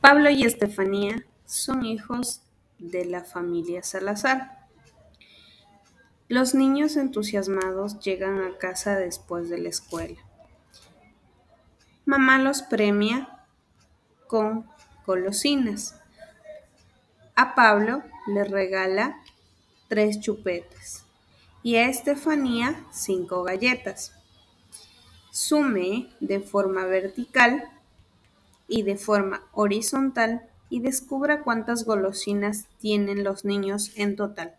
Pablo y Estefanía son hijos de la familia Salazar. Los niños entusiasmados llegan a casa después de la escuela. Mamá los premia con golosinas. A Pablo le regala tres chupetes y a Estefanía cinco galletas. Sume de forma vertical y de forma horizontal y descubra cuántas golosinas tienen los niños en total.